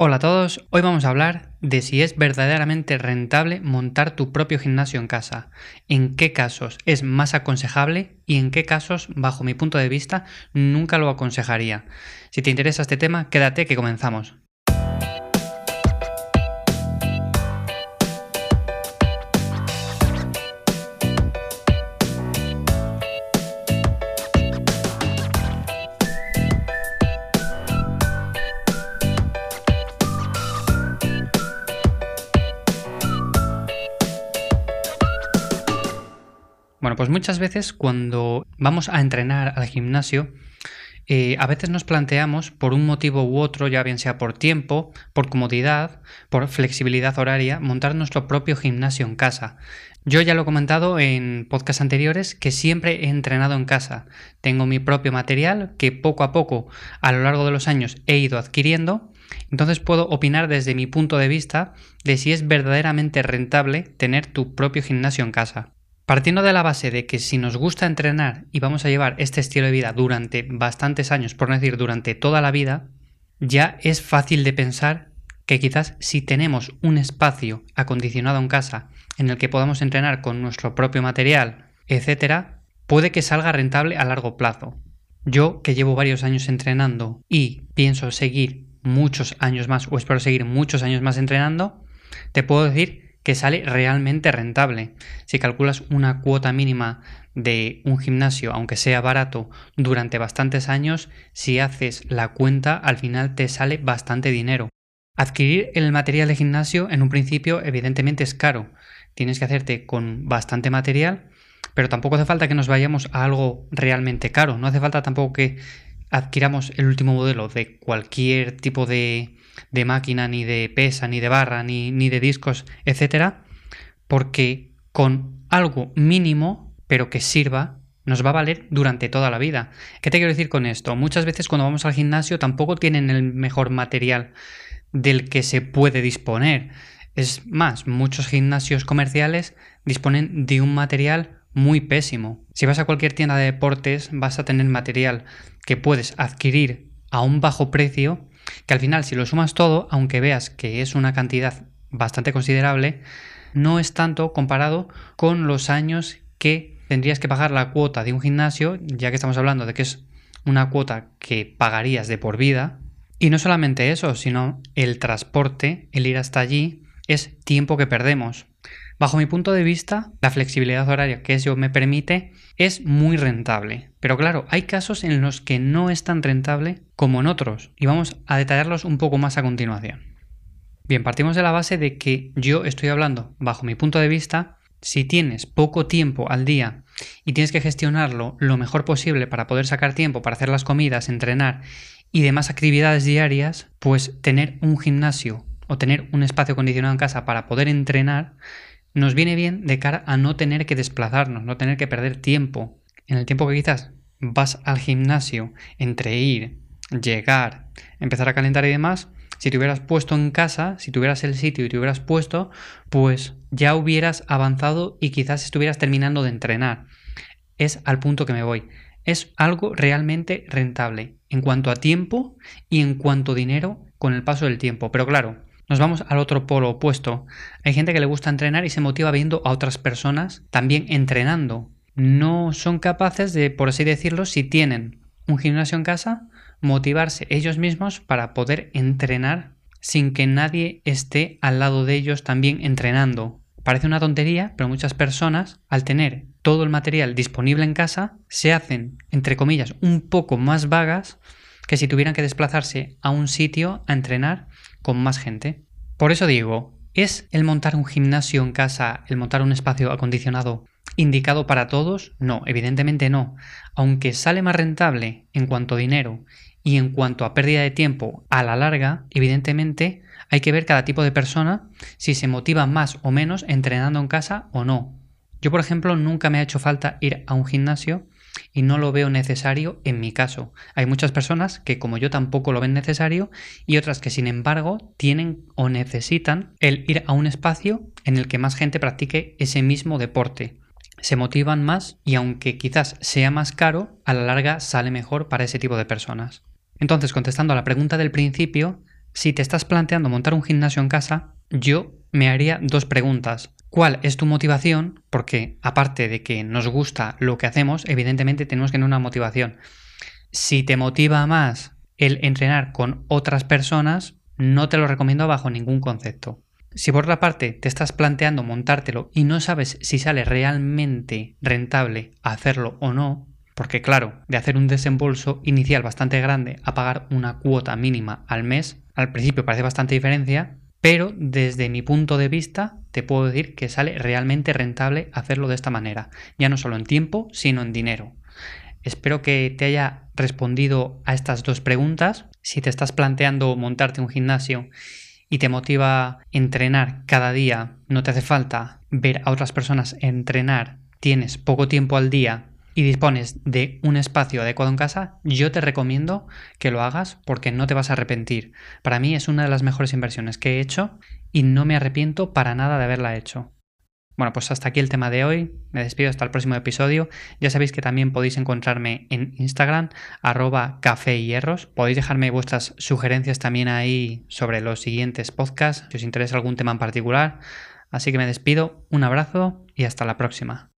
Hola a todos, hoy vamos a hablar de si es verdaderamente rentable montar tu propio gimnasio en casa, en qué casos es más aconsejable y en qué casos, bajo mi punto de vista, nunca lo aconsejaría. Si te interesa este tema, quédate que comenzamos. Bueno, pues muchas veces cuando vamos a entrenar al gimnasio, eh, a veces nos planteamos por un motivo u otro, ya bien sea por tiempo, por comodidad, por flexibilidad horaria, montar nuestro propio gimnasio en casa. Yo ya lo he comentado en podcasts anteriores que siempre he entrenado en casa. Tengo mi propio material que poco a poco a lo largo de los años he ido adquiriendo. Entonces puedo opinar desde mi punto de vista de si es verdaderamente rentable tener tu propio gimnasio en casa. Partiendo de la base de que si nos gusta entrenar y vamos a llevar este estilo de vida durante bastantes años, por no decir durante toda la vida, ya es fácil de pensar que quizás si tenemos un espacio acondicionado en casa en el que podamos entrenar con nuestro propio material, etcétera, puede que salga rentable a largo plazo. Yo, que llevo varios años entrenando y pienso seguir muchos años más, o espero seguir muchos años más entrenando, te puedo decir que sale realmente rentable. Si calculas una cuota mínima de un gimnasio, aunque sea barato, durante bastantes años, si haces la cuenta, al final te sale bastante dinero. Adquirir el material de gimnasio en un principio evidentemente es caro. Tienes que hacerte con bastante material, pero tampoco hace falta que nos vayamos a algo realmente caro. No hace falta tampoco que adquiramos el último modelo de cualquier tipo de, de máquina, ni de pesa, ni de barra, ni, ni de discos, etcétera, porque con algo mínimo, pero que sirva, nos va a valer durante toda la vida. ¿Qué te quiero decir con esto? Muchas veces cuando vamos al gimnasio tampoco tienen el mejor material del que se puede disponer. Es más, muchos gimnasios comerciales disponen de un material muy pésimo. Si vas a cualquier tienda de deportes vas a tener material que puedes adquirir a un bajo precio que al final si lo sumas todo, aunque veas que es una cantidad bastante considerable, no es tanto comparado con los años que tendrías que pagar la cuota de un gimnasio, ya que estamos hablando de que es una cuota que pagarías de por vida. Y no solamente eso, sino el transporte, el ir hasta allí, es tiempo que perdemos. Bajo mi punto de vista, la flexibilidad horaria que eso me permite es muy rentable. Pero claro, hay casos en los que no es tan rentable como en otros, y vamos a detallarlos un poco más a continuación. Bien, partimos de la base de que yo estoy hablando, bajo mi punto de vista, si tienes poco tiempo al día y tienes que gestionarlo lo mejor posible para poder sacar tiempo para hacer las comidas, entrenar y demás actividades diarias, pues tener un gimnasio o tener un espacio acondicionado en casa para poder entrenar nos viene bien de cara a no tener que desplazarnos, no tener que perder tiempo. En el tiempo que quizás vas al gimnasio, entre ir, llegar, empezar a calentar y demás, si te hubieras puesto en casa, si tuvieras el sitio y te hubieras puesto, pues ya hubieras avanzado y quizás estuvieras terminando de entrenar. Es al punto que me voy. Es algo realmente rentable en cuanto a tiempo y en cuanto a dinero con el paso del tiempo. Pero claro, nos vamos al otro polo opuesto. Hay gente que le gusta entrenar y se motiva viendo a otras personas también entrenando. No son capaces de, por así decirlo, si tienen un gimnasio en casa, motivarse ellos mismos para poder entrenar sin que nadie esté al lado de ellos también entrenando. Parece una tontería, pero muchas personas, al tener todo el material disponible en casa, se hacen, entre comillas, un poco más vagas que si tuvieran que desplazarse a un sitio a entrenar con más gente. Por eso digo, ¿es el montar un gimnasio en casa, el montar un espacio acondicionado indicado para todos? No, evidentemente no. Aunque sale más rentable en cuanto a dinero y en cuanto a pérdida de tiempo a la larga, evidentemente hay que ver cada tipo de persona si se motiva más o menos entrenando en casa o no. Yo, por ejemplo, nunca me ha hecho falta ir a un gimnasio y no lo veo necesario en mi caso. Hay muchas personas que como yo tampoco lo ven necesario y otras que sin embargo tienen o necesitan el ir a un espacio en el que más gente practique ese mismo deporte. Se motivan más y aunque quizás sea más caro, a la larga sale mejor para ese tipo de personas. Entonces, contestando a la pregunta del principio, Si te estás planteando montar un gimnasio en casa, yo me haría dos preguntas. ¿Cuál es tu motivación? Porque aparte de que nos gusta lo que hacemos, evidentemente tenemos que tener una motivación. Si te motiva más el entrenar con otras personas, no te lo recomiendo bajo ningún concepto. Si por otra parte te estás planteando montártelo y no sabes si sale realmente rentable hacerlo o no, porque claro, de hacer un desembolso inicial bastante grande a pagar una cuota mínima al mes, al principio parece bastante diferencia, pero desde mi punto de vista te puedo decir que sale realmente rentable hacerlo de esta manera, ya no solo en tiempo, sino en dinero. Espero que te haya respondido a estas dos preguntas. Si te estás planteando montarte un gimnasio y te motiva entrenar cada día, no te hace falta ver a otras personas entrenar, tienes poco tiempo al día y dispones de un espacio adecuado en casa, yo te recomiendo que lo hagas porque no te vas a arrepentir. Para mí es una de las mejores inversiones que he hecho y no me arrepiento para nada de haberla hecho. Bueno, pues hasta aquí el tema de hoy. Me despido hasta el próximo episodio. Ya sabéis que también podéis encontrarme en Instagram, arroba café hierros. Podéis dejarme vuestras sugerencias también ahí sobre los siguientes podcasts, si os interesa algún tema en particular. Así que me despido, un abrazo y hasta la próxima.